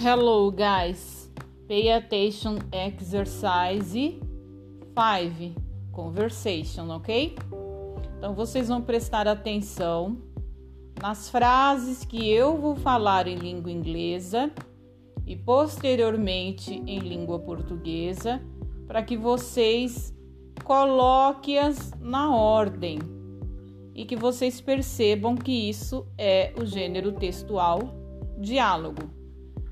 Hello, guys. Pay attention exercise 5. Conversation, ok? Então vocês vão prestar atenção nas frases que eu vou falar em língua inglesa e posteriormente em língua portuguesa, para que vocês coloquem-as na ordem e que vocês percebam que isso é o gênero textual diálogo.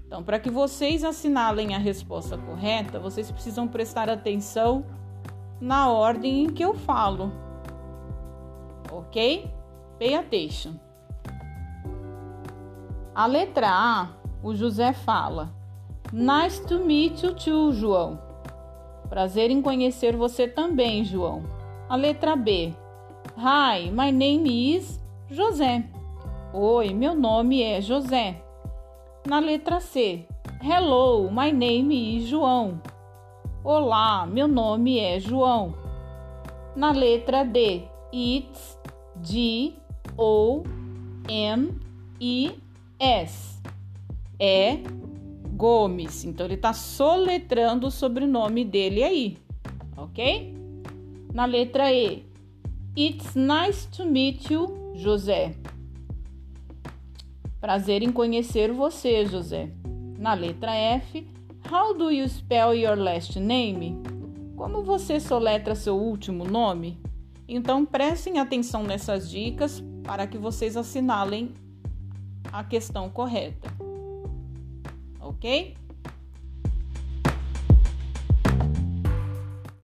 Então, para que vocês assinalem a resposta correta, vocês precisam prestar atenção na ordem em que eu falo. Ok? Pay attention. A letra A, o José fala: Nice to meet you too, João. Prazer em conhecer você também, João. A letra B. Hi, my name is José. Oi, meu nome é José. Na letra C, Hello, my name is João. Olá, meu nome é João. Na letra D, It's G O M I S. É Gomes. Então ele está soletrando o sobrenome dele aí, ok? Na letra E, It's nice to meet you, José. Prazer em conhecer você, José. Na letra F, How do you spell your last name? Como você soletra seu último nome? Então prestem atenção nessas dicas para que vocês assinalem a questão correta. Ok?